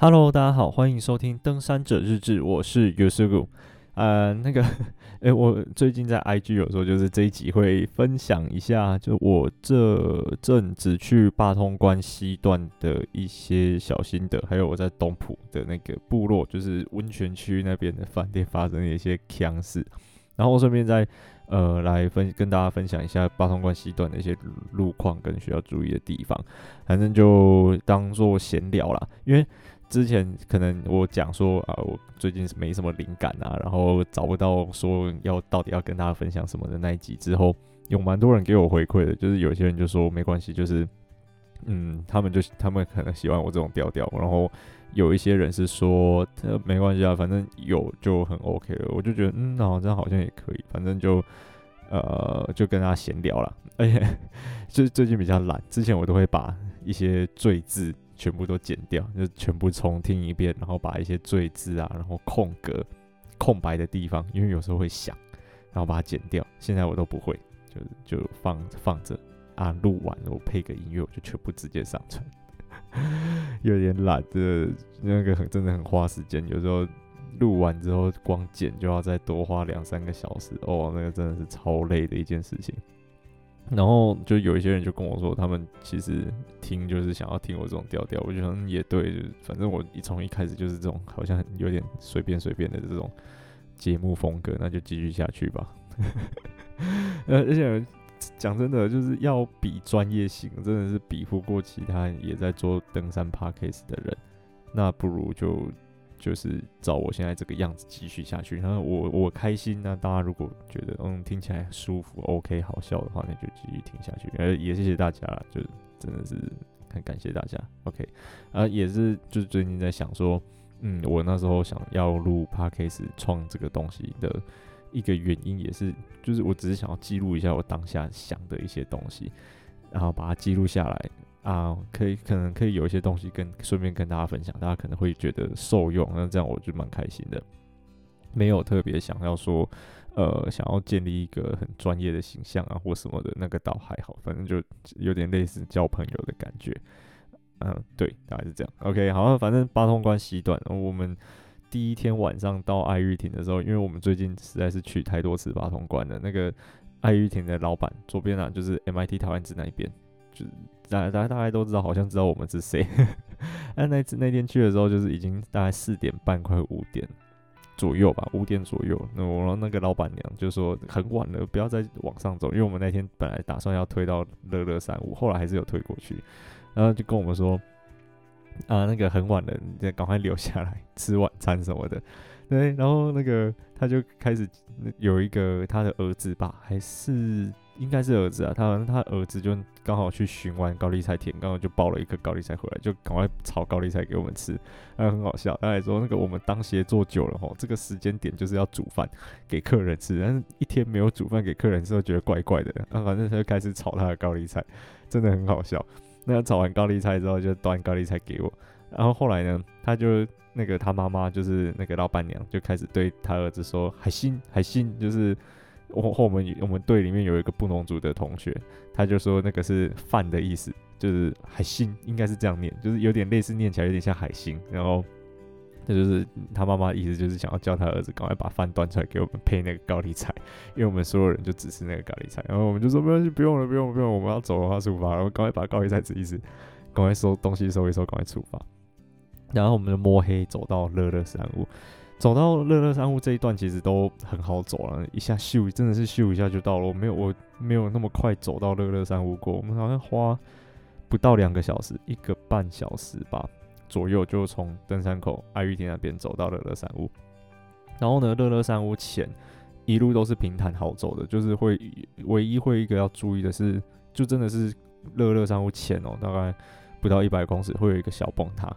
Hello，大家好，欢迎收听《登山者日志》，我是 Yusuku。呃，那个，诶，我最近在 IG 有时候就是这一集会分享一下，就我这阵子去八通关西段的一些小心得，还有我在东埔的那个部落，就是温泉区那边的饭店发生的一些锵事，然后顺便再呃来分跟大家分享一下八通关西段的一些路况跟需要注意的地方，反正就当做闲聊啦，因为。之前可能我讲说啊，我最近是没什么灵感啊，然后找不到说要到底要跟大家分享什么的那一集之后，有蛮多人给我回馈的，就是有些人就说没关系，就是嗯，他们就他们可能喜欢我这种调调，然后有一些人是说没关系啊，反正有就很 OK 了，我就觉得嗯，那好像好像也可以，反正就呃就跟大家闲聊了，而且就是最近比较懒，之前我都会把一些赘字。全部都剪掉，就全部重听一遍，然后把一些赘字啊，然后空格、空白的地方，因为有时候会想，然后把它剪掉。现在我都不会，就就放放着啊，录完我配个音乐，我就全部直接上传。有点懒的，那个很真的很花时间，有时候录完之后光剪就要再多花两三个小时，哦，那个真的是超累的一件事情。然后就有一些人就跟我说，他们其实听就是想要听我这种调调，我觉得也对，就反正我一从一开始就是这种好像有点随便随便的这种节目风格，那就继续下去吧。呃，而且讲真的，就是要比专业性，真的是比不过其他也在做登山 podcast 的人，那不如就。就是照我现在这个样子继续下去，然后我我开心，那大家如果觉得嗯听起来舒服，OK 好笑的话，那就继续听下去。呃，也谢谢大家，就真的是很感谢大家。OK，啊，也是就是最近在想说，嗯，我那时候想要录 Podcast 创这个东西的一个原因，也是就是我只是想要记录一下我当下想的一些东西，然后把它记录下来。啊，可以，可能可以有一些东西跟顺便跟大家分享，大家可能会觉得受用，那这样我就蛮开心的。没有特别想要说，呃，想要建立一个很专业的形象啊或什么的，那个倒还好，反正就有点类似交朋友的感觉。嗯，对，大概是这样。OK，好，反正八通关西段，我们第一天晚上到爱玉亭的时候，因为我们最近实在是去太多次八通关了，那个爱玉亭的老板左边啊，就是 MIT 台湾子那一边，就是。大大家大概都知道，好像知道我们是谁。但那次那天去的时候，就是已经大概四点半快五点左右吧，五点左右。那我那个老板娘就说很晚了，不要再往上走，因为我们那天本来打算要推到乐乐山屋，后来还是有推过去。然后就跟我们说啊，那个很晚了，你再赶快留下来吃晚餐什么的。对，然后那个他就开始有一个他的儿子吧，还是。应该是儿子啊，他他儿子就刚好去寻完高丽菜田，刚好就抱了一颗高丽菜回来，就赶快炒高丽菜给我们吃，还很好笑。他还说那个我们当鞋做久了吼，这个时间点就是要煮饭给客人吃，但是一天没有煮饭给客人吃，觉得怪怪的。啊，反正他就开始炒他的高丽菜，真的很好笑。那炒完高丽菜之后，就端高丽菜给我，然后后来呢，他就那个他妈妈就是那个老板娘就开始对他儿子说海星海星，就是。我和我们我们队里面有一个布农族的同学，他就说那个是饭的意思，就是海星，应该是这样念，就是有点类似念起来有点像海星。然后那就是他妈妈意思，就是想要叫他儿子赶快把饭端出来给我们配那个高丽菜，因为我们所有人就只吃那个高丽菜。然后我们就说没关系，不用了，不用，不用，我们要走的话出发，然后赶快把高丽菜吃一吃，赶快收东西收一收，赶快出发。然后我们就摸黑走到乐乐山屋。走到乐乐山屋这一段其实都很好走了，一下咻，真的是咻一下就到了。我没有，我没有那么快走到乐乐山屋过。我们好像花不到两个小时，一个半小时吧左右，就从登山口爱玉亭那边走到乐乐山屋。然后呢，乐乐山屋前一路都是平坦好走的，就是会唯一会一个要注意的是，就真的是乐乐山屋前哦，大概不到一百公尺会有一个小崩塌。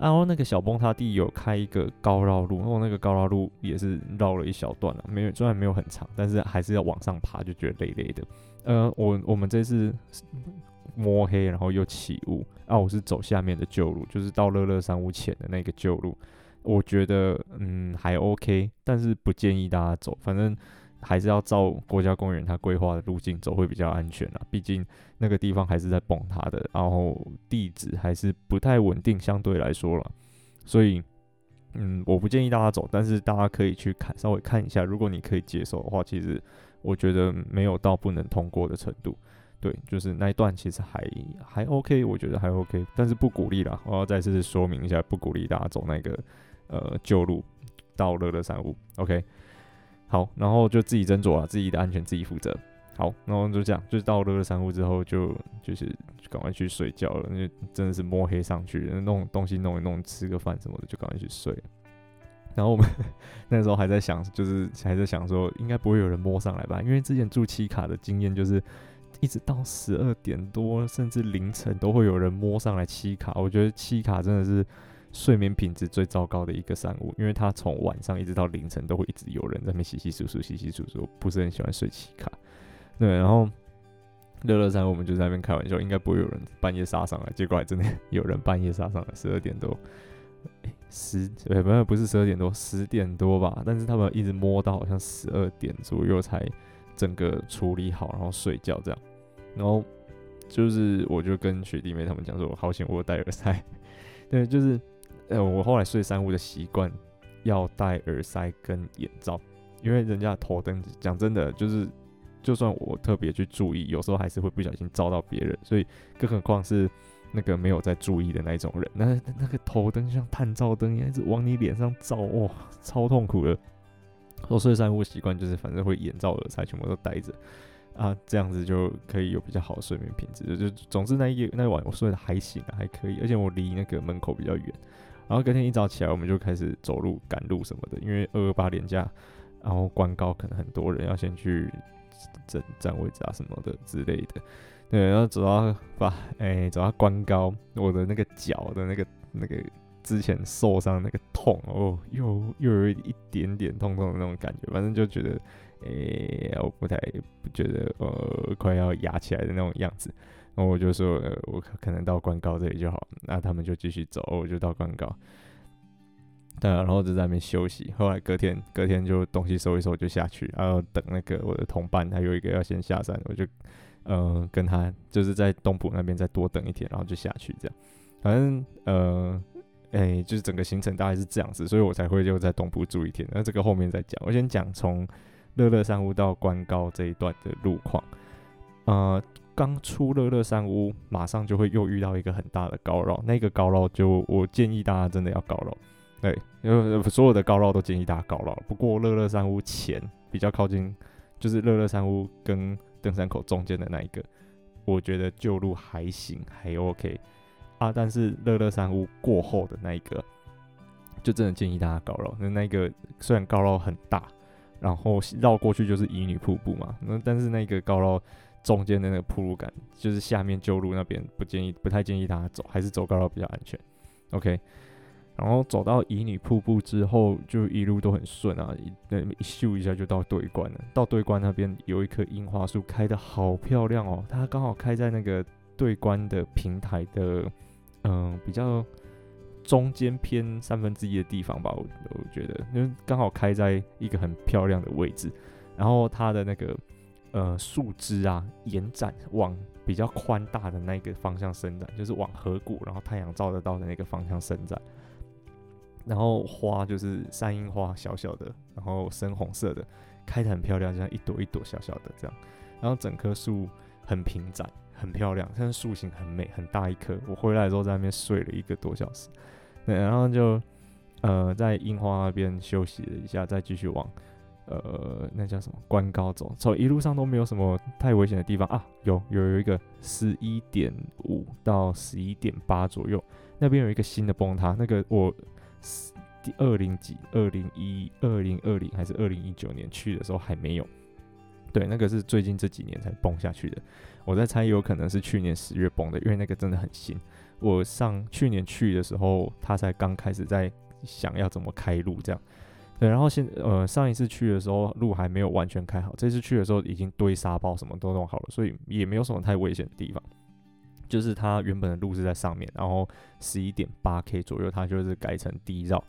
然后那个小崩塌地有开一个高绕路，然后那个高绕路也是绕了一小段了，没有虽然没有很长，但是还是要往上爬，就觉得累累的。呃，我我们这次摸黑，然后又起雾，啊，我是走下面的旧路，就是到乐乐山屋前的那个旧路，我觉得嗯还 OK，但是不建议大家走，反正。还是要照国家公园它规划的路径走会比较安全啊，毕竟那个地方还是在崩塌的，然后地质还是不太稳定，相对来说了。所以，嗯，我不建议大家走，但是大家可以去看，稍微看一下，如果你可以接受的话，其实我觉得没有到不能通过的程度。对，就是那一段其实还还 OK，我觉得还 OK，但是不鼓励啦。我要再次说明一下，不鼓励大家走那个呃旧路到乐乐山屋。OK，好，然后就自己斟酌啊，自己的安全自己负责。好，然后就这样，就是到乐乐山屋之后就就是赶快去睡觉了，因为真的是摸黑上去，弄东西弄一弄，吃个饭什么的就赶快去睡。然后我们那时候还在想，就是还在想说，应该不会有人摸上来吧？因为之前住七卡的经验就是。一直到十二点多，甚至凌晨都会有人摸上来七卡。我觉得七卡真的是睡眠品质最糟糕的一个山屋，因为它从晚上一直到凌晨都会一直有人在那边洗洗漱漱、洗洗漱漱，不是很喜欢睡七卡。对，然后乐乐山我们就在那边开玩笑，应该不会有人半夜杀上来，结果还真的有人半夜杀上来，十二点多，十呃不不是十二点多，十点多吧，但是他们一直摸到好像十二点左右才整个处理好，然后睡觉这样。然后就是，我就跟学弟妹他们讲说，好险我戴耳塞。对，就是，呃，我后来睡山屋的习惯要戴耳塞跟眼罩，因为人家头灯，讲真的，就是就算我特别去注意，有时候还是会不小心照到别人，所以更何况是那个没有在注意的那一种人，那那个头灯像探照灯一样，一直往你脸上照，哇，超痛苦的。我睡山屋习惯就是，反正会眼罩、耳塞全部都戴着。啊，这样子就可以有比较好的睡眠品质。就总之那一那一晚我睡得还行啊，还可以，而且我离那个门口比较远。然后隔天一早起来，我们就开始走路赶路什么的，因为二二八连假，然后关高可能很多人要先去占占位置啊什么的之类的。对，然后走到把哎、走到关高，我的那个脚的那个那个之前受伤那个痛哦，又又有一点点痛痛的那种感觉，反正就觉得。诶、欸，我不太不觉得呃快要压起来的那种样子，然后我就说，呃，我可能到关高这里就好，那他们就继续走，我就到关高，对啊，然后就在那边休息。后来隔天隔天就东西收一收就下去，然后等那个我的同伴，他有一个要先下山，我就嗯、呃、跟他就是在东埔那边再多等一天，然后就下去这样。反正呃，诶、就是整个行程大概是这样子，所以我才会就在东埔住一天。那这个后面再讲，我先讲从。乐乐山屋到关高这一段的路况，呃，刚出乐乐山屋，马上就会又遇到一个很大的高绕，那个高绕就我建议大家真的要高绕，对，因为所有的高绕都建议大家高绕。不过乐乐山屋前比较靠近，就是乐乐山屋跟登山口中间的那一个，我觉得旧路还行，还 OK 啊。但是乐乐山屋过后的那一个，就真的建议大家高绕。那那个虽然高绕很大。然后绕过去就是乙女瀑布嘛，那但是那个高绕中间的那个铺路感，就是下面旧路那边不建议，不太建议大家走，还是走高绕比较安全。OK，然后走到乙女瀑布之后，就一路都很顺啊，一一咻一下就到对关了。到对关那边有一棵樱花树，开的好漂亮哦，它刚好开在那个对关的平台的，嗯、比较。中间偏三分之一的地方吧，我我觉得，因为刚好开在一个很漂亮的位置，然后它的那个呃树枝啊延展往比较宽大的那个方向伸展，就是往河谷，然后太阳照得到的那个方向伸展。然后花就是山樱花，小小的，然后深红色的，开得很漂亮，就像一朵一朵小小的这样。然后整棵树很平展，很漂亮，但是树形很美，很大一棵。我回来之后在那边睡了一个多小时。对，然后就，呃，在樱花那边休息了一下，再继续往，呃，那叫什么关高走，走一路上都没有什么太危险的地方。啊，有有有一个十一点五到十一点八左右，那边有一个新的崩塌，那个我第二零几二零一二零二零还是二零一九年去的时候还没有，对，那个是最近这几年才崩下去的，我在猜有可能是去年十月崩的，因为那个真的很新。我上去年去的时候，他才刚开始在想要怎么开路这样，对，然后现呃上一次去的时候路还没有完全开好，这次去的时候已经堆沙包什么都弄好了，所以也没有什么太危险的地方。就是它原本的路是在上面，然后十一点八 K 左右，它就是改成低绕，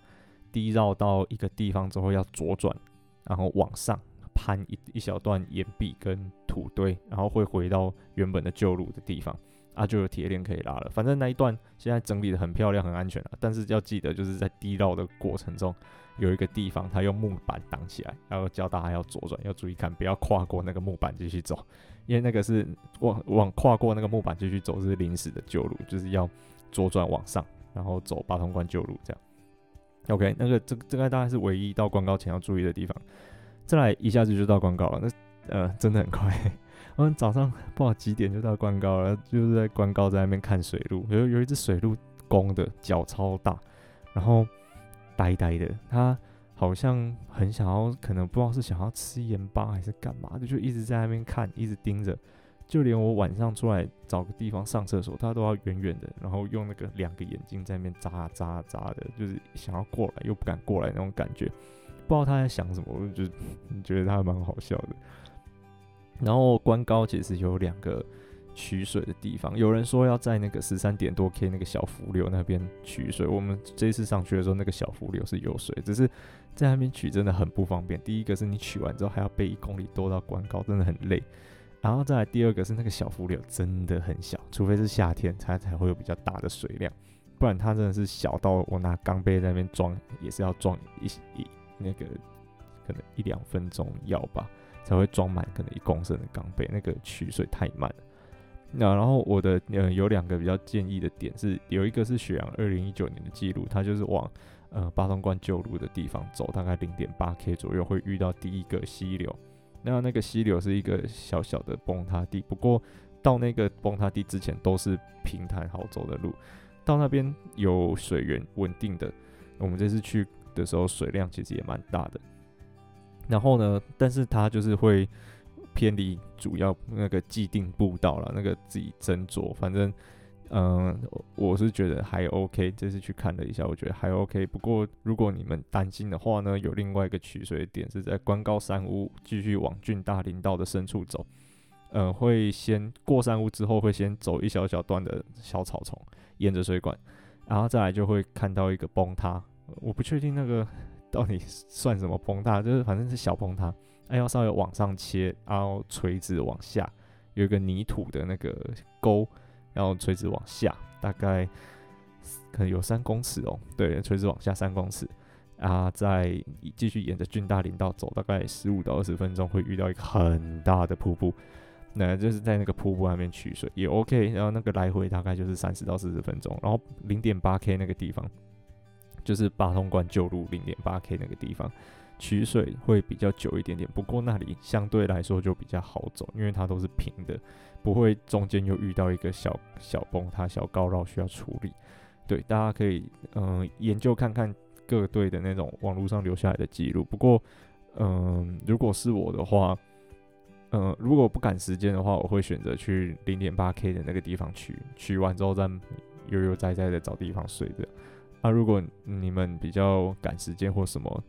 低绕到一个地方之后要左转，然后往上攀一一小段岩壁跟土堆，然后会回到原本的旧路的地方。啊，就有铁链可以拉了。反正那一段现在整理的很漂亮，很安全了。但是要记得，就是在低绕的过程中，有一个地方他用木板挡起来，然后教大家要左转，要注意看，不要跨过那个木板继续走，因为那个是往往跨过那个木板继续走是临时的旧路，就是要左转往上，然后走八通关旧路这样。OK，那个这这个大概是唯一到关高前要注意的地方。再来一下子就到关高了，那呃真的很快。我 们早上不好几点就到关高了，就是在关高在那边看水鹿，有有一只水鹿公的脚超大，然后呆呆的，他好像很想要，可能不知道是想要吃盐巴还是干嘛的，就一直在那边看，一直盯着。就连我晚上出来找个地方上厕所，他都要远远的，然后用那个两个眼睛在那边眨眨眨的，就是想要过来又不敢过来那种感觉。不知道他在想什么，我就 觉得他蛮好笑的。然后关高其实有两个取水的地方，有人说要在那个十三点多 K 那个小浮流那边取水。我们这次上去的时候，那个小浮流是有水，只是在那边取真的很不方便。第一个是你取完之后还要背一公里多到关高，真的很累。然后再来第二个是那个小浮流真的很小，除非是夏天它才会有比较大的水量，不然它真的是小到我拿钢杯在那边装也是要装一一那个可能一两分钟要吧，才会装满可能一公升的钢杯，那个取水太慢了。那然后我的呃有两个比较建议的点是，有一个是雪阳二零一九年的记录，它就是往呃八通关旧路的地方走，大概零点八 K 左右会遇到第一个溪流。那那个溪流是一个小小的崩塌地，不过到那个崩塌地之前都是平坦好走的路，到那边有水源稳定的。我们这次去的时候水量其实也蛮大的。然后呢，但是它就是会偏离主要那个既定步道了，那个自己斟酌，反正。嗯，我是觉得还 OK，这次去看了一下，我觉得还 OK。不过如果你们担心的话呢，有另外一个取水点是在关高山屋，继续往郡大林道的深处走。嗯，会先过山屋之后，会先走一小小段的小草丛，沿着水管，然后再来就会看到一个崩塌。我不确定那个到底算什么崩塌，就是反正是小崩塌，哎，要稍微往上切，然后垂直往下，有一个泥土的那个沟。然后垂直往下，大概可能有三公尺哦。对，垂直往下三公尺，啊，再继续沿着俊大林道走，大概十五到二十分钟会遇到一个很大的瀑布，那就是在那个瀑布那边取水也 OK。然后那个来回大概就是三十到四十分钟。然后零点八 K 那个地方，就是八通关旧路零点八 K 那个地方。取水会比较久一点点，不过那里相对来说就比较好走，因为它都是平的，不会中间又遇到一个小小崩塌、小高绕需要处理。对，大家可以嗯、研究看看各队的那种网络上留下来的记录。不过嗯、如果是我的话，嗯、如果不赶时间的话，我会选择去零点八 K 的那个地方取，取完之后再悠悠哉哉的找地方睡的。啊，如果你们比较赶时间或什么。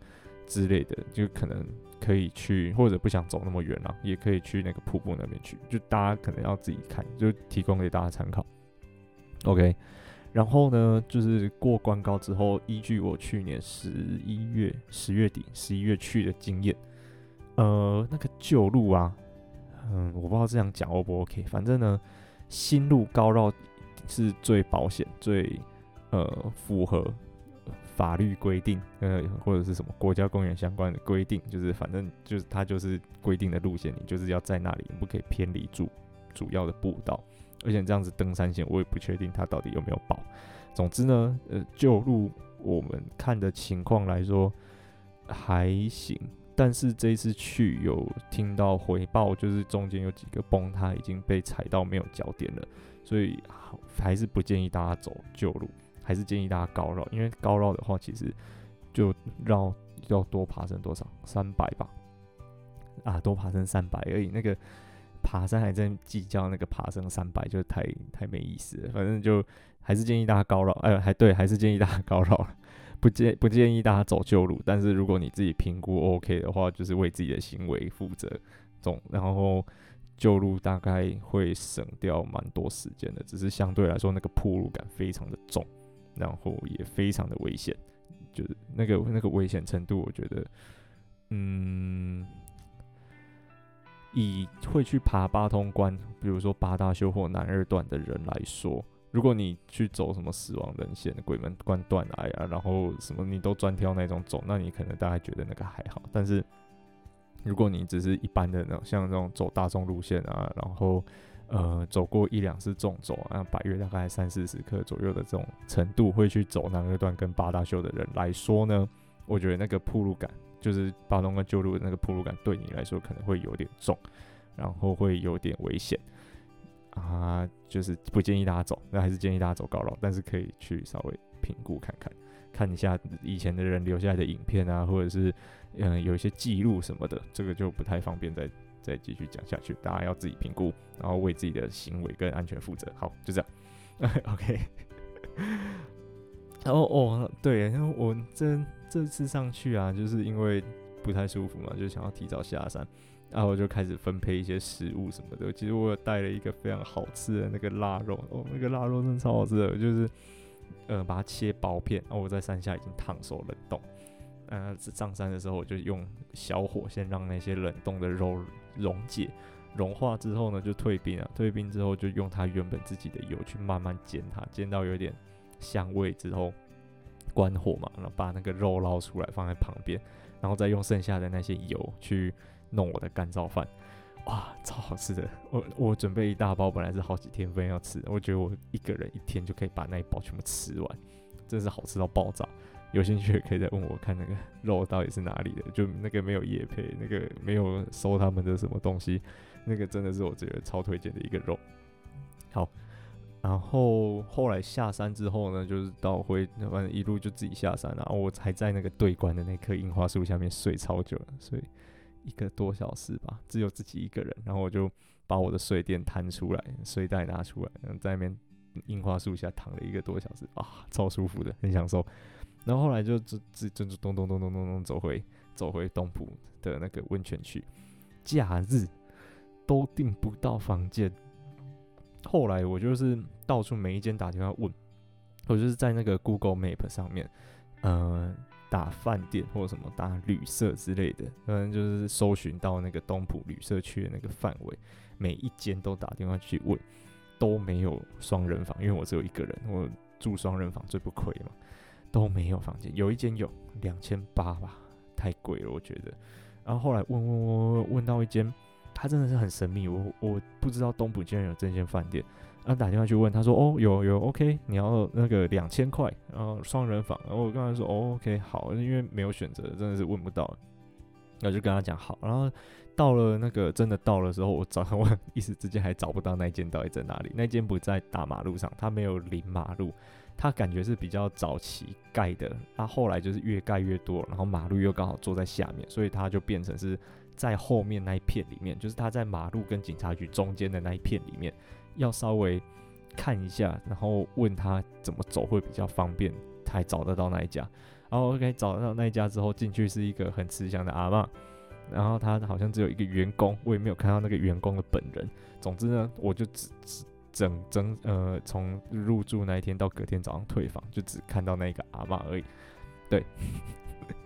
之类的，就可能可以去，或者不想走那么远了，也可以去那个瀑布那边去。就大家可能要自己看，就提供给大家参考。OK，然后呢，就是过关高之后，依据我去年十一月、十月底、十一月去的经验，呃，那个旧路啊，嗯，我不知道这样讲 O 不 OK，反正呢，新路高绕是最保险、最呃符合。法律规定，呃，或者是什么国家公园相关的规定，就是反正就是它就是规定的路线，你就是要在那里，你不可以偏离主主要的步道。而且这样子登山线，我也不确定它到底有没有保。总之呢，呃，旧路我们看的情况来说还行，但是这一次去有听到回报，就是中间有几个崩塌已经被踩到没有脚点了，所以还是不建议大家走旧路。还是建议大家高绕，因为高绕的话，其实就绕要多爬升多少，三百吧，啊，多爬升三百而已。那个爬山还在计较那个爬升三百，就太太没意思了。反正就还是建议大家高绕，哎，还对，还是建议大家高绕，不建不建议大家走旧路。但是如果你自己评估 OK 的话，就是为自己的行为负责。总然后旧路大概会省掉蛮多时间的，只是相对来说那个铺路感非常的重。然后也非常的危险，就是那个那个危险程度，我觉得，嗯，以会去爬八通关，比如说八大修或南二段的人来说，如果你去走什么死亡人线、鬼门关断崖啊，然后什么你都专挑那种走，那你可能大概觉得那个还好。但是如果你只是一般的那种，像那种走大众路线啊，然后呃走过一两次纵走啊，百岳大概三四十克左右的这种程度，会去走南二段跟八大秀的人来说呢，我觉得那个铺路感。就是八通跟旧路的那个铺路感，对你来说可能会有点重，然后会有点危险啊，就是不建议大家走，那还是建议大家走高楼，但是可以去稍微评估看看，看一下以前的人留下来的影片啊，或者是嗯、有一些记录什么的，这个就不太方便再再继续讲下去，大家要自己评估，然后为自己的行为跟安全负责。好，就这样，OK。然后哦，对，因为我这。这次上去啊，就是因为不太舒服嘛，就想要提早下山，然后我就开始分配一些食物什么的。其实我有带了一个非常好吃的那个腊肉，哦，那个腊肉真的超好吃的，就是呃把它切薄片，然后我在山下已经烫熟冷冻。呃，上山的时候我就用小火先让那些冷冻的肉溶解，融化之后呢就退冰啊，退冰之后就用它原本自己的油去慢慢煎它，煎到有点香味之后。关火嘛，然后把那个肉捞出来放在旁边，然后再用剩下的那些油去弄我的干燥饭，哇，超好吃的！我我准备一大包，本来是好几天分要吃，我觉得我一个人一天就可以把那一包全部吃完，真是好吃到爆炸！有兴趣可以再问我看那个 肉到底是哪里的，就那个没有业配，那个没有收他们的什么东西，那个真的是我觉得超推荐的一个肉。好。然后后来下山之后呢，就是到回，反正一路就自己下山，然后我还在那个对关的那棵樱花树下面睡超久了，睡一个多小时吧，只有自己一个人。然后我就把我的睡垫摊出来，睡袋拿出来，然后在那边樱花树下躺了一个多小时，啊，超舒服的，很享受。然后后来就自自就咚咚咚咚咚咚走回走回东埔的那个温泉区，假日都订不到房间。后来我就是到处每一间打电话问，我就是在那个 Google Map 上面，呃，打饭店或者什么打旅社之类的，嗯，就是搜寻到那个东埔旅社区的那个范围，每一间都打电话去问，都没有双人房，因为我只有一个人，我住双人房最不亏嘛，都没有房间，有一间有两千八吧，太贵了我觉得，然后后来问问问问问到一间。他真的是很神秘，我我不知道东浦竟然有这间饭店，然后打电话去问，他说哦有有，OK，你要那个两千块，然后双人房，然后我刚才说哦 OK 好，因为没有选择，真的是问不到，然后就跟他讲好，然后到了那个真的到了时候，我找我 一时之间还找不到那间到底在哪里，那间不在大马路上，它没有临马路，它感觉是比较早期盖的，它后来就是越盖越多，然后马路又刚好坐在下面，所以它就变成是。在后面那一片里面，就是他在马路跟警察局中间的那一片里面，要稍微看一下，然后问他怎么走会比较方便，才找得到那一家。然后 OK 找到那一家之后，进去是一个很慈祥的阿嬷，然后他好像只有一个员工，我也没有看到那个员工的本人。总之呢，我就只只整整呃从入住那一天到隔天早上退房，就只看到那个阿嬷而已。对。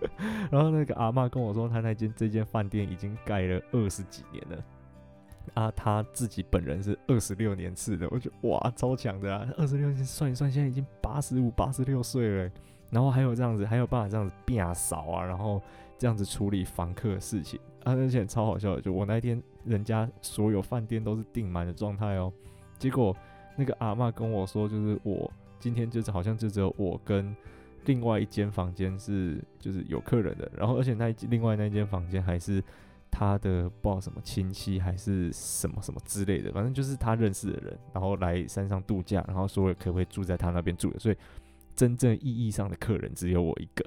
然后那个阿嬷跟我说，他那间这间饭店已经盖了二十几年了，啊，他自己本人是二十六年次的，我觉得哇，超强的啊！二十六年算一算，现在已经八十五、八十六岁了，然后还有这样子，还有办法这样子变扫啊，然后这样子处理房客的事情啊，而且超好笑的，就我那天人家所有饭店都是订满的状态哦，结果那个阿嬷跟我说，就是我今天就是好像就只有我跟。另外一间房间是就是有客人的，然后而且那另外那间房间还是他的不知道什么亲戚还是什么什么之类的，反正就是他认识的人，然后来山上度假，然后说可不可以住在他那边住的，所以真正意义上的客人只有我一个。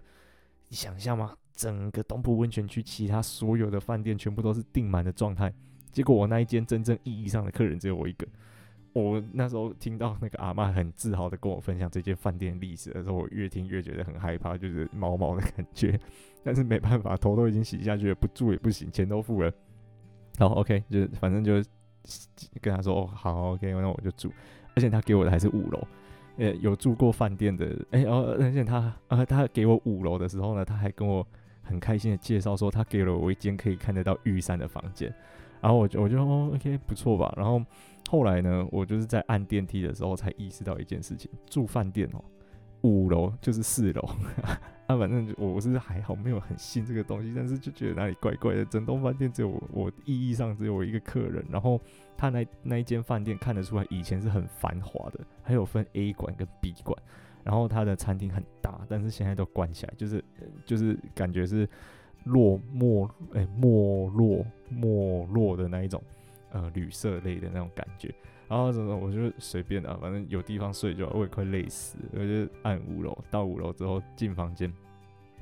你想象吗？整个东部温泉区其他所有的饭店全部都是订满的状态，结果我那一间真正意义上的客人只有我一个。我那时候听到那个阿嬷很自豪的跟我分享这间饭店历史的时候，我越听越觉得很害怕，就是毛毛的感觉。但是没办法，头都已经洗下去了，不住也不行，钱都付了。然后 OK，就是反正就跟他说哦，好 OK，那我就住。而且他给我的还是五楼，呃，有住过饭店的，哎、欸，哦，而且他啊，他给我五楼的时候呢，他还跟我很开心的介绍说，他给了我一间可以看得到玉山的房间。然后我就我就哦，OK，不错吧。然后后来呢，我就是在按电梯的时候才意识到一件事情：住饭店哦，五楼就是四楼。啊，反正我是还好，没有很信这个东西，但是就觉得哪里怪怪的。整栋饭店只有我，我意义上只有我一个客人。然后他那那一间饭店看得出来以前是很繁华的，还有分 A 馆跟 B 馆。然后他的餐厅很大，但是现在都关起来，就是就是感觉是落没哎没落没落的那一种呃旅社类的那种感觉。然后怎么我就随便啊，反正有地方睡就，我也快累死了。我就按五楼，到五楼之后进房间，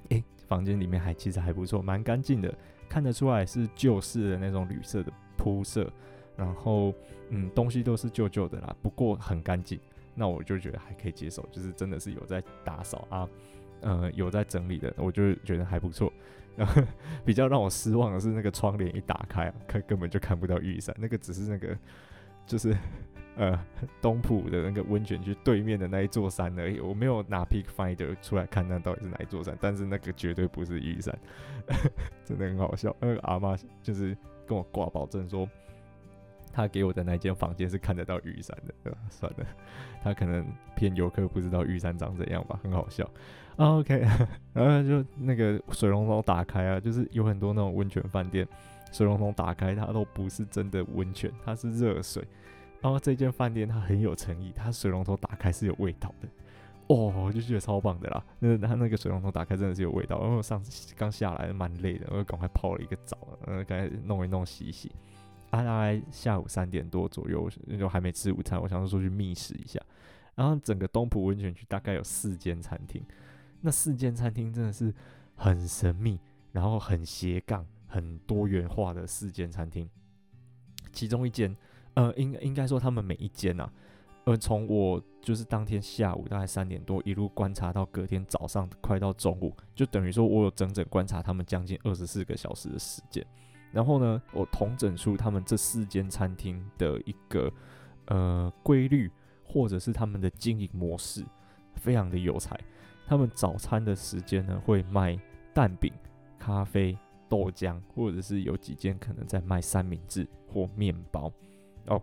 诶，房间里面还其实还不错，蛮干净的，看得出来是旧式的那种旅社的铺设。然后嗯，东西都是旧旧的啦，不过很干净，那我就觉得还可以接受，就是真的是有在打扫啊，呃，有在整理的，我就觉得还不错。然后比较让我失望的是那个窗帘一打开啊，看根本就看不到玉山，那个只是那个。就是，呃，东埔的那个温泉区对面的那一座山而已。我没有拿 Peak Finder 出来看那到底是哪一座山，但是那个绝对不是玉山，真的很好笑。那个阿妈就是跟我挂保证说，他给我的那间房间是看得到玉山的。对 吧？算了，他可能骗游客不知道玉山长怎样吧，很好笑。OK，然后就那个水龙头打开啊，就是有很多那种温泉饭店。水龙头打开，它都不是真的温泉，它是热水。然后这间饭店它很有诚意，它水龙头打开是有味道的。哦，我就觉得超棒的啦。那它那个水龙头打开真的是有味道。然后我上次刚下来蛮累的，我就赶快泡了一个澡，呃，赶快弄一弄洗一洗。啊，大概下午三点多左右，就还没吃午餐，我想说出去觅食一下。然后整个东浦温泉区大概有四间餐厅，那四间餐厅真的是很神秘，然后很斜杠。很多元化的四间餐厅，其中一间，呃，应应该说他们每一间啊，呃，从我就是当天下午大概三点多一路观察到隔天早上快到中午，就等于说我有整整观察他们将近二十四个小时的时间。然后呢，我统整出他们这四间餐厅的一个呃规律，或者是他们的经营模式，非常的有才。他们早餐的时间呢，会卖蛋饼、咖啡。豆浆，或者是有几间可能在卖三明治或面包，哦，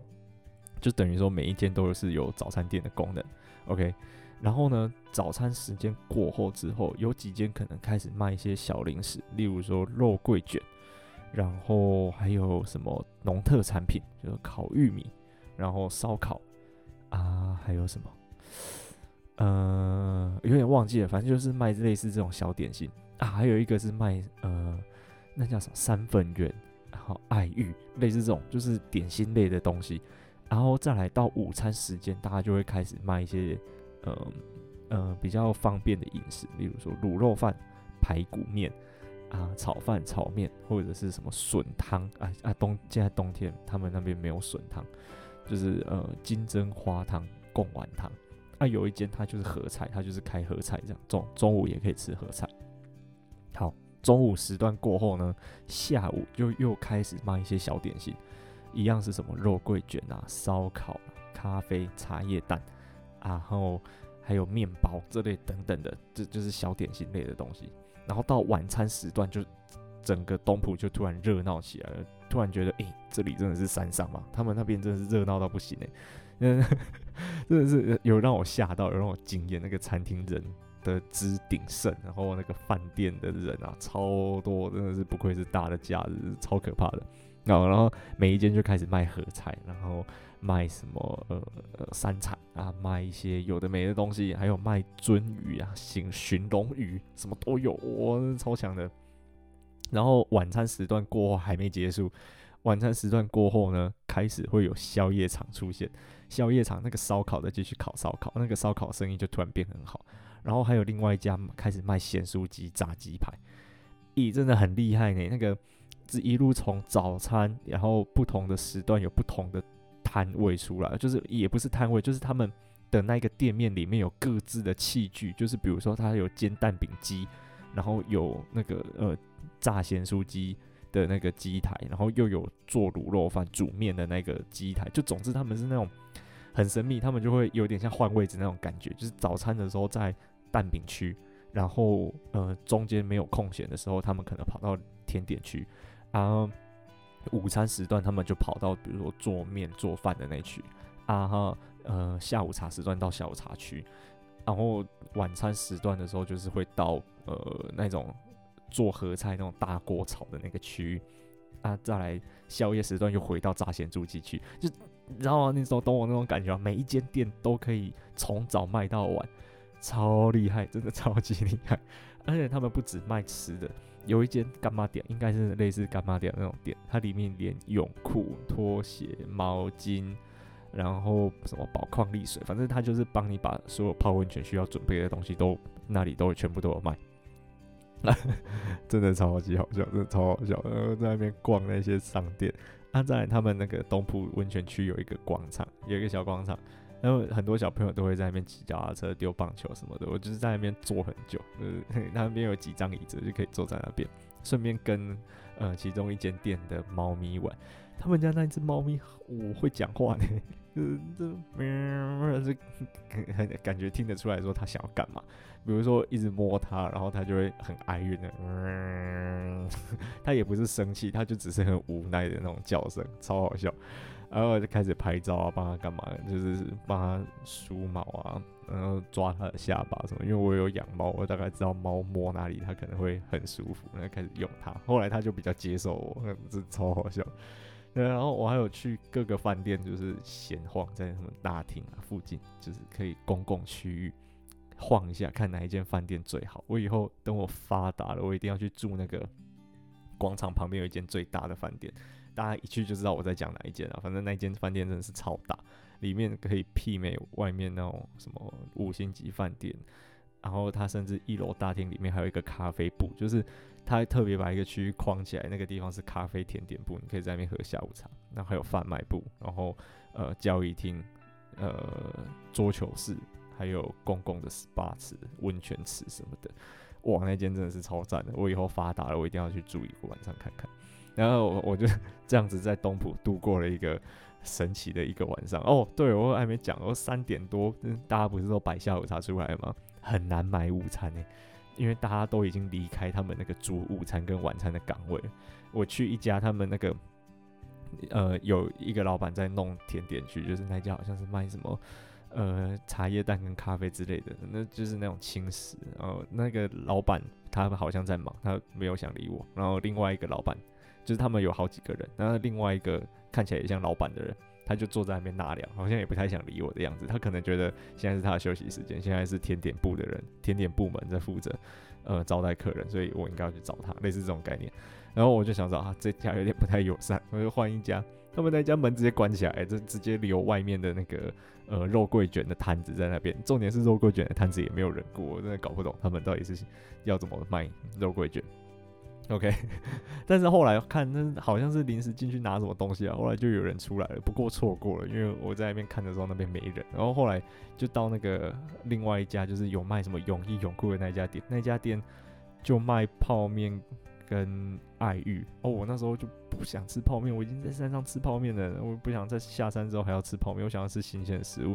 就等于说每一间都是有早餐店的功能，OK。然后呢，早餐时间过后之后，有几间可能开始卖一些小零食，例如说肉桂卷，然后还有什么农特产品，就是烤玉米，然后烧烤啊，还有什么，呃，有点忘记了，反正就是卖类似这种小点心啊，还有一个是卖呃。那叫什么三粉圆，然后爱玉，类似这种就是点心类的东西，然后再来到午餐时间，大家就会开始卖一些，呃呃比较方便的饮食，例如说卤肉饭、排骨面啊、炒饭、炒面，或者是什么笋汤啊啊冬现在冬天他们那边没有笋汤，就是呃金针花汤、贡丸汤，啊有一间它就是合菜，它就是开合菜这样，中中午也可以吃合菜，好。中午时段过后呢，下午就又开始卖一些小点心，一样是什么肉桂卷啊、烧烤、咖啡、茶叶蛋，然后还有面包这类等等的，这就是小点心类的东西。然后到晚餐时段，就整个东浦就突然热闹起来了，突然觉得，诶，这里真的是山上嘛？他们那边真的是热闹到不行诶，嗯，真的是有让我吓到，有让我惊艳，那个餐厅人。的之鼎盛，然后那个饭店的人啊，超多，真的是不愧是大的假日，超可怕的。然后，然后每一间就开始卖合菜，然后卖什么呃呃山产啊，卖一些有的没的东西，还有卖鳟鱼啊、行寻龙鱼，什么都有，哇，超强的。然后晚餐时段过后还没结束，晚餐时段过后呢，开始会有宵夜场出现，宵夜场那个烧烤的继续烤烧烤，那个烧烤生意就突然变很好。然后还有另外一家开始卖咸酥鸡、炸鸡排，咦，真的很厉害呢！那个这一路从早餐，然后不同的时段有不同的摊位出来，就是也不是摊位，就是他们的那个店面里面有各自的器具，就是比如说他有煎蛋饼机，然后有那个呃炸咸酥鸡的那个机台，然后又有做卤肉饭、煮面的那个机台，就总之他们是那种很神秘，他们就会有点像换位置那种感觉，就是早餐的时候在。蛋饼区，然后呃中间没有空闲的时候，他们可能跑到甜点区，然后午餐时段他们就跑到比如说做面做饭的那区。啊哈，呃下午茶时段到下午茶区，然后晚餐时段的时候就是会到呃那种做合菜那种大锅炒的那个区。域啊，再来宵夜时段又回到炸咸猪鸡区，就你知道吗？那时候懂我那种感觉啊，每一间店都可以从早卖到晚，超厉害，真的超级厉害，而且他们不止卖吃的。有一间干妈店，应该是类似干妈店那种店，它里面连泳裤、拖鞋、毛巾，然后什么宝矿力水，反正它就是帮你把所有泡温泉需要准备的东西都那里都全部都有卖，真的超级好笑，真的超好笑。然后在那边逛那些商店，啊，在他们那个东埔温泉区有一个广场，有一个小广场。然后很多小朋友都会在那边骑脚踏车、丢棒球什么的，我就是在那边坐很久，就是 那边有几张椅子就可以坐在那边，顺便跟呃其中一间店的猫咪玩。他们家那只猫咪我会讲话呢，就是这喵，这很感觉听得出来说它想要干嘛。比如说一直摸它，然后它就会很哀怨的，嗯，它也不是生气，它就只是很无奈的那种叫声，超好笑。然后就开始拍照啊，帮他干嘛？就是帮他梳毛啊，然后抓他的下巴什么。因为我有养猫，我大概知道猫摸哪里它可能会很舒服，然后开始用它。后来他就比较接受我，这超好笑。然后我还有去各个饭店，就是闲晃在什么大厅啊附近，就是可以公共区域晃一下，看哪一间饭店最好。我以后等我发达了，我一定要去住那个广场旁边有一间最大的饭店。大家一去就知道我在讲哪一间了。反正那间饭店真的是超大，里面可以媲美外面那种什么五星级饭店。然后它甚至一楼大厅里面还有一个咖啡部，就是它特别把一个区域框起来，那个地方是咖啡甜点部，你可以在那边喝下午茶。然后还有贩卖部，然后呃交易厅、呃桌球室，还有公共的 SPA 池、温泉池什么的。哇，那间真的是超赞的！我以后发达了，我一定要去住一个晚上看看。然后我我就 这样子在东浦度过了一个神奇的一个晚上。哦，对，我还没讲，我三点多，大家不是都摆下午茶出来吗？很难买午餐呢，因为大家都已经离开他们那个煮午餐跟晚餐的岗位。我去一家他们那个，呃，有一个老板在弄甜点区，就是那家好像是卖什么，呃，茶叶蛋跟咖啡之类的，那就是那种轻食。然后那个老板他好像在忙，他没有想理我。然后另外一个老板。就是他们有好几个人，然后另外一个看起来也像老板的人，他就坐在那边纳凉，好像也不太想理我的样子。他可能觉得现在是他的休息时间，现在是甜点部的人，甜点部门在负责呃招待客人，所以我应该要去找他，类似这种概念。然后我就想找啊，这家有点不太友善，我就换一家。他们那家门直接关起来，就直接留外面的那个呃肉桂卷的摊子在那边。重点是肉桂卷的摊子也没有人过，我真的搞不懂他们到底是要怎么卖肉桂卷。OK，但是后来看，那好像是临时进去拿什么东西啊，后来就有人出来了，不过错过了，因为我在那边看的时候那边没人，然后后来就到那个另外一家，就是有卖什么泳衣泳裤的那家店，那家店就卖泡面跟爱玉哦，我那时候就不想吃泡面，我已经在山上吃泡面了，我不想在下山之后还要吃泡面，我想要吃新鲜的食物。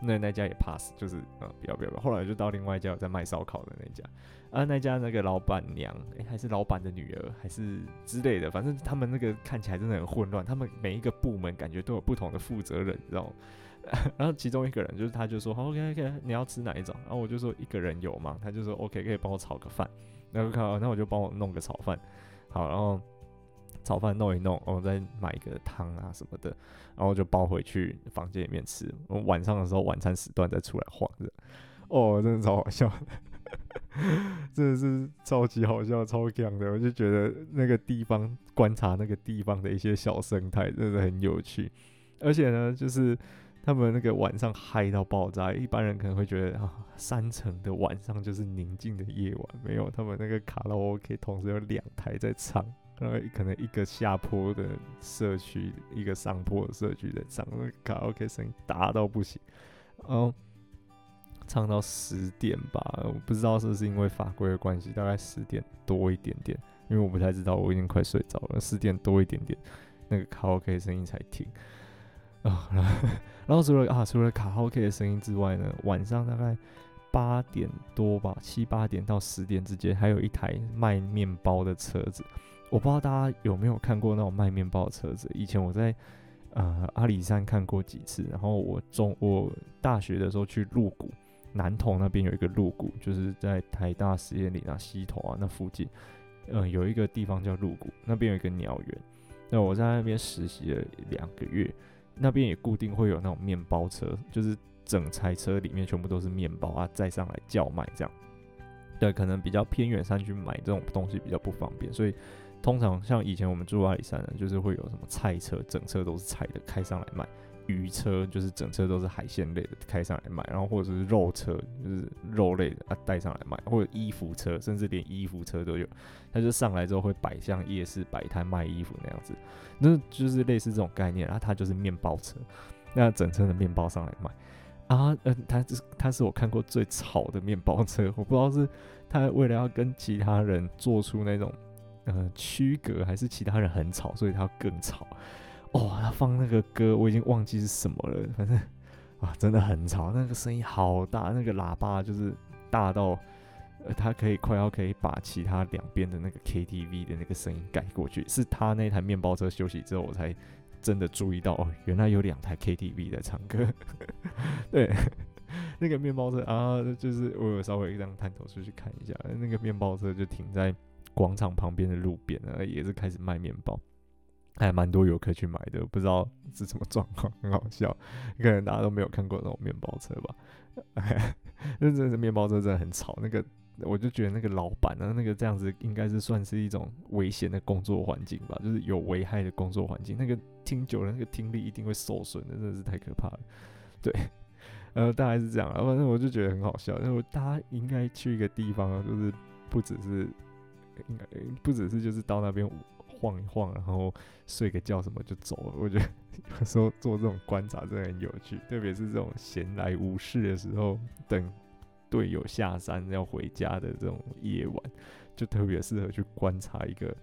那那家也 pass，就是嗯，不要不要不要。后来就到另外一家有在卖烧烤的那家，啊，那家那个老板娘，诶、还是老板的女儿，还是之类的，反正他们那个看起来真的很混乱。他们每一个部门感觉都有不同的负责人，你知道吗？然后其中一个人就是他就说，好，OK OK，你要吃哪一种？然后我就说一个人有吗？他就说 OK，可以帮我炒个饭。然后看，那我就帮我弄个炒饭。好，然后。炒饭弄一弄，我再买一个汤啊什么的，然后就包回去房间里面吃。我晚上的时候，晚餐时段再出来晃着，哦，真的超好笑，真的是超级好笑、超强的。我就觉得那个地方观察那个地方的一些小生态，真的很有趣。而且呢，就是他们那个晚上嗨到爆炸，一般人可能会觉得啊，山城的晚上就是宁静的夜晚，没有，他们那个卡拉 OK 同时有两台在唱。然后可能一个下坡的社区，一个上坡的社区在唱，那卡拉 OK 声音大到不行，然后唱到十点吧，我不知道是不是因为法规的关系，大概十点多一点点，因为我不太知道，我已经快睡着了，十点多一点点，那个卡拉 OK 声音才停啊，然后，然后除了啊除了卡拉 OK 的声音之外呢，晚上大概八点多吧，七八点到十点之间，还有一台卖面包的车子。我不知道大家有没有看过那种卖面包的车子。以前我在呃阿里山看过几次，然后我中我大学的时候去鹿谷南投那边有一个鹿谷，就是在台大实验林啊、溪头啊那附近，嗯、呃，有一个地方叫鹿谷，那边有一个鸟园。那我在那边实习了两个月，那边也固定会有那种面包车，就是整台车里面全部都是面包啊，载上来叫卖这样。对，可能比较偏远山区买这种东西比较不方便，所以通常像以前我们住阿里山呢，就是会有什么菜车，整车都是菜的开上来卖；鱼车就是整车都是海鲜类的开上来卖，然后或者是肉车，就是肉类的啊带上来卖，或者衣服车，甚至连衣服车都有。他就上来之后会摆像夜市摆摊卖衣服那样子，那就是类似这种概念。然后它就是面包车，那整车的面包上来卖。啊，嗯，他是他是我看过最吵的面包车，我不知道是他为了要跟其他人做出那种呃区隔，还是其他人很吵，所以他更吵。哦，他放那个歌，我已经忘记是什么了，反正啊，真的很吵，那个声音好大，那个喇叭就是大到呃，他可以快要可以把其他两边的那个 KTV 的那个声音盖过去。是他那台面包车休息之后，我才。真的注意到哦，原来有两台 KTV 在唱歌。对，那个面包车啊，就是我有稍微这样探头出去看一下，那个面包车就停在广场旁边的路边呢，也是开始卖面包，还蛮多游客去买的，不知道是什么状况，很好笑。可能大家都没有看过那种面包车吧？那真的是面包车真的很吵，那个。我就觉得那个老板呢，那个这样子应该是算是一种危险的工作环境吧，就是有危害的工作环境。那个听久了，那个听力一定会受损的，真的是太可怕了。对，呃，大概是这样啊。反正我就觉得很好笑，因为大家应该去一个地方，就是不只是应该不只是就是到那边晃一晃，然后睡个觉什么就走了。我觉得有时候做这种观察真的很有趣，特别是这种闲来无事的时候等。队友下山要回家的这种夜晚，就特别适合去观察一个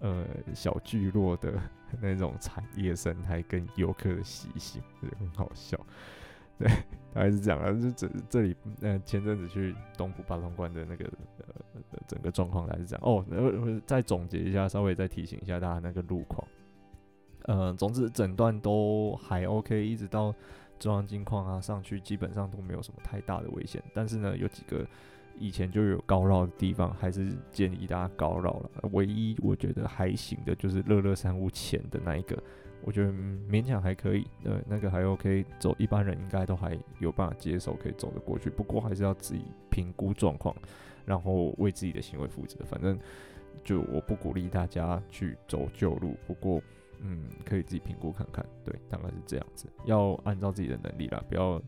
呃小聚落的 那种产业生态跟游客的习性，就很好笑。对，大概是这样啊。就这这里，呃，前阵子去东埔八通关的那个呃整个状况还是这样。哦，然后再总结一下，稍微再提醒一下大家那个路况。呃，总之整段都还 OK，一直到。中央金矿啊，上去基本上都没有什么太大的危险，但是呢，有几个以前就有高绕的地方，还是建议大家高绕了。唯一我觉得还行的就是乐乐山屋前的那一个，我觉得勉强还可以，对，那个还 OK，走一般人应该都还有办法接受，可以走得过去。不过还是要自己评估状况，然后为自己的行为负责。反正就我不鼓励大家去走旧路，不过。嗯，可以自己评估看看，对，大概是这样子，要按照自己的能力啦，不要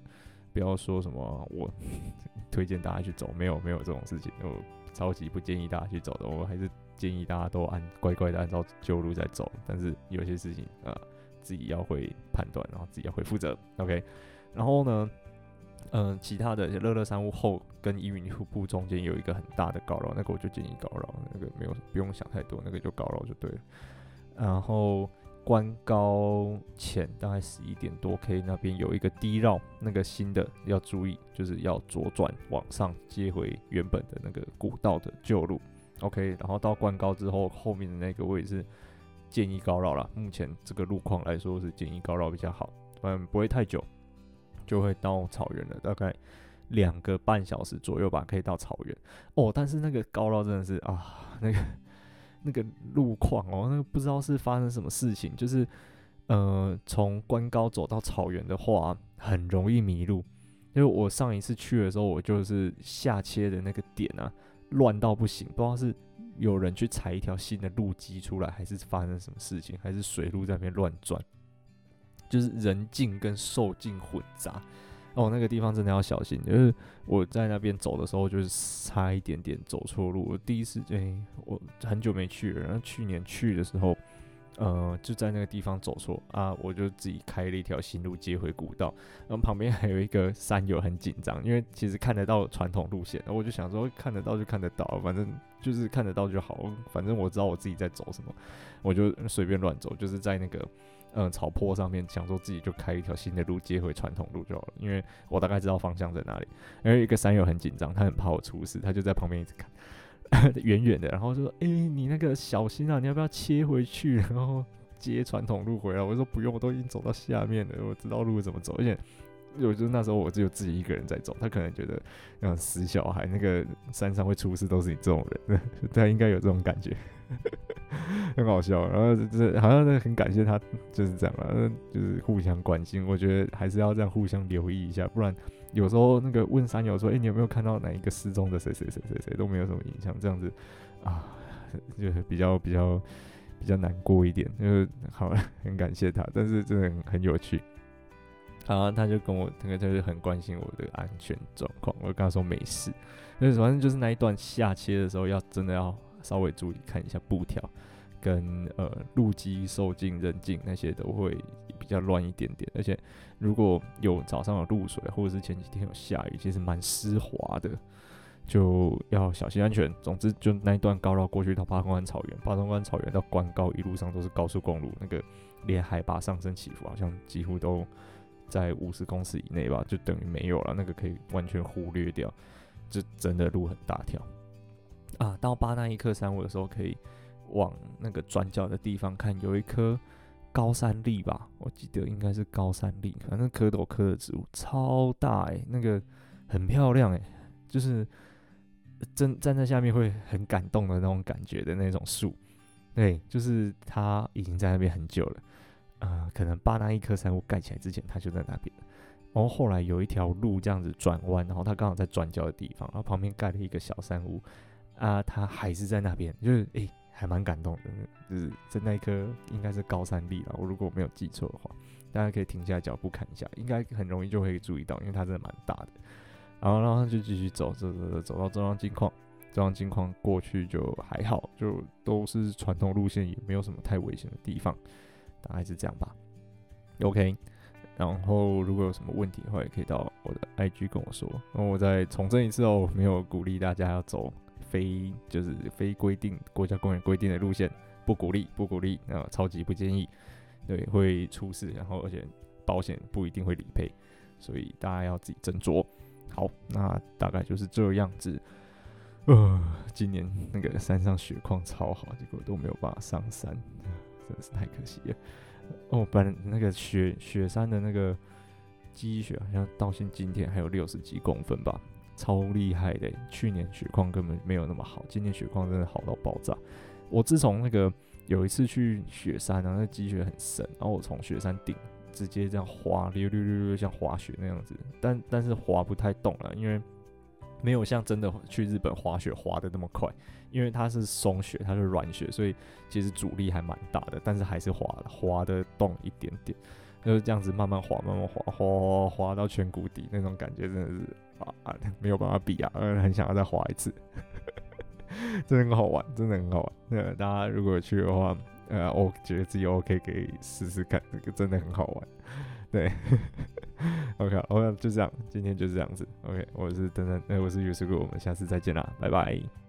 不要说什么我 推荐大家去走，没有没有这种事情，我超级不建议大家去走的，我还是建议大家都按乖乖的按照旧路在走，但是有些事情啊、呃，自己要会判断，然后自己要会负责，OK，然后呢，嗯、其他的乐乐山屋后跟依云瀑布中间有一个很大的高绕，那个我就建议高绕，那个没有不用想太多，那个就高绕就对了，然后。关高前大概十一点多，K 那边有一个低绕，那个新的要注意，就是要左转往上接回原本的那个古道的旧路，OK。然后到关高之后，后面的那个位置建议高绕了。目前这个路况来说是建议高绕比较好，嗯，不会太久就会到草原了，大概两个半小时左右吧，可以到草原。哦，但是那个高绕真的是啊，那个。那个路况哦，那个不知道是发生什么事情，就是呃，从关高走到草原的话，很容易迷路。因为我上一次去的时候，我就是下切的那个点啊，乱到不行，不知道是有人去踩一条新的路基出来，还是发生什么事情，还是水路在那边乱转，就是人境跟兽境混杂。哦，那个地方真的要小心，就是我在那边走的时候，就是差一点点走错路。我第一次，哎、我很久没去了，然后去年去的时候，呃，就在那个地方走错啊，我就自己开了一条新路接回古道。然后旁边还有一个山友很紧张，因为其实看得到传统路线，我就想说看得到就看得到，反正就是看得到就好，反正我知道我自己在走什么，我就随便乱走，就是在那个。嗯，草坡上面想说自己就开一条新的路接回传统路就好了，因为我大概知道方向在哪里。因为一个山友很紧张，他很怕我出事，他就在旁边一直看。远远的，然后就说：“哎、你那个小心啊，你要不要切回去？然后接传统路回来？”我说：“不用，我都已经走到下面了，我知道路怎么走。”而且，我就那时候我只有自己一个人在走，他可能觉得那种死小孩，那个山上会出事都是你这种人，他应该有这种感觉，很好笑。然后就是好像很感谢他，就是这样了，就是互相关心。我觉得还是要这样互相留意一下，不然。有时候那个问山友说：“哎、你有没有看到哪一个失踪的谁谁谁谁谁都没有什么印象？这样子啊，就是比较比较比较难过一点。就是好了，很感谢他，但是真的很很有趣。啊，他就跟我那个就很关心我的安全状况。我跟他说没事，就是反正就是那一段下切的时候，要真的要稍微注意看一下布条。”跟呃路基受尽人尽那些都会比较乱一点点，而且如果有早上有露水，或者是前几天有下雨，其实蛮湿滑的，就要小心安全。总之，就那一段高绕过去到八通关草原，八通关草原到关高一路上都是高速公路，那个连海拔上升起伏好像几乎都在五十公尺以内吧，就等于没有了，那个可以完全忽略掉，就真的路很大条啊。到巴那伊克山屋的时候可以。往那个转角的地方看，有一棵高山栗吧，我记得应该是高山栗，反正蝌蚪科的植物超大哎、欸，那个很漂亮哎、欸，就是真站在下面会很感动的那种感觉的那种树，对，就是它已经在那边很久了，啊、可能巴那一棵山屋盖起来之前，它就在那边，然后后来有一条路这样子转弯，然后它刚好在转角的地方，然后旁边盖了一个小山屋，啊，它还是在那边，就是诶。还蛮感动的，就是在那一棵应该是高山栗了，我如果我没有记错的话，大家可以停下脚步看一下，应该很容易就会注意到，因为它真的蛮大的。然后，然后就继续走，走走走，走到中央金矿，中央金矿过去就还好，就都是传统路线，也没有什么太危险的地方，大概是这样吧。OK，然后如果有什么问题的话，也可以到我的 IG 跟我说，然后我再重申一次哦，没有鼓励大家要走。非就是非规定国家公园规定的路线，不鼓励，不鼓励，啊，超级不建议，对，会出事，然后而且保险不一定会理赔，所以大家要自己斟酌。好，那大概就是这样子。呃，今年那个山上雪况超好，结果都没有办法上山，真的是太可惜了。哦，本来那个雪雪山的那个积雪好像到现今天还有六十几公分吧。超厉害的，去年雪况根本没有那么好，今年雪况真的好到爆炸。我自从那个有一次去雪山，然后那积雪很深，然后我从雪山顶直接这样滑溜溜溜溜，像滑雪那样子，但但是滑不太动了，因为没有像真的去日本滑雪滑得那么快，因为它是松雪，它是软雪，所以其实阻力还蛮大的，但是还是滑了滑得动一点点，就是这样子慢慢滑，慢慢滑，滑滑到全谷底那种感觉，真的是。啊，没有办法比啊，嗯，很想要再滑一次，真的很好玩，真的很好玩。那大家如果去的话，呃，我觉得自己 OK，可以试试看，这个真的很好玩。对，OK，OK，、就这样，今天就是这样子。OK，我是登登，呃，我是 U 师哥，我们下次再见啦，拜拜。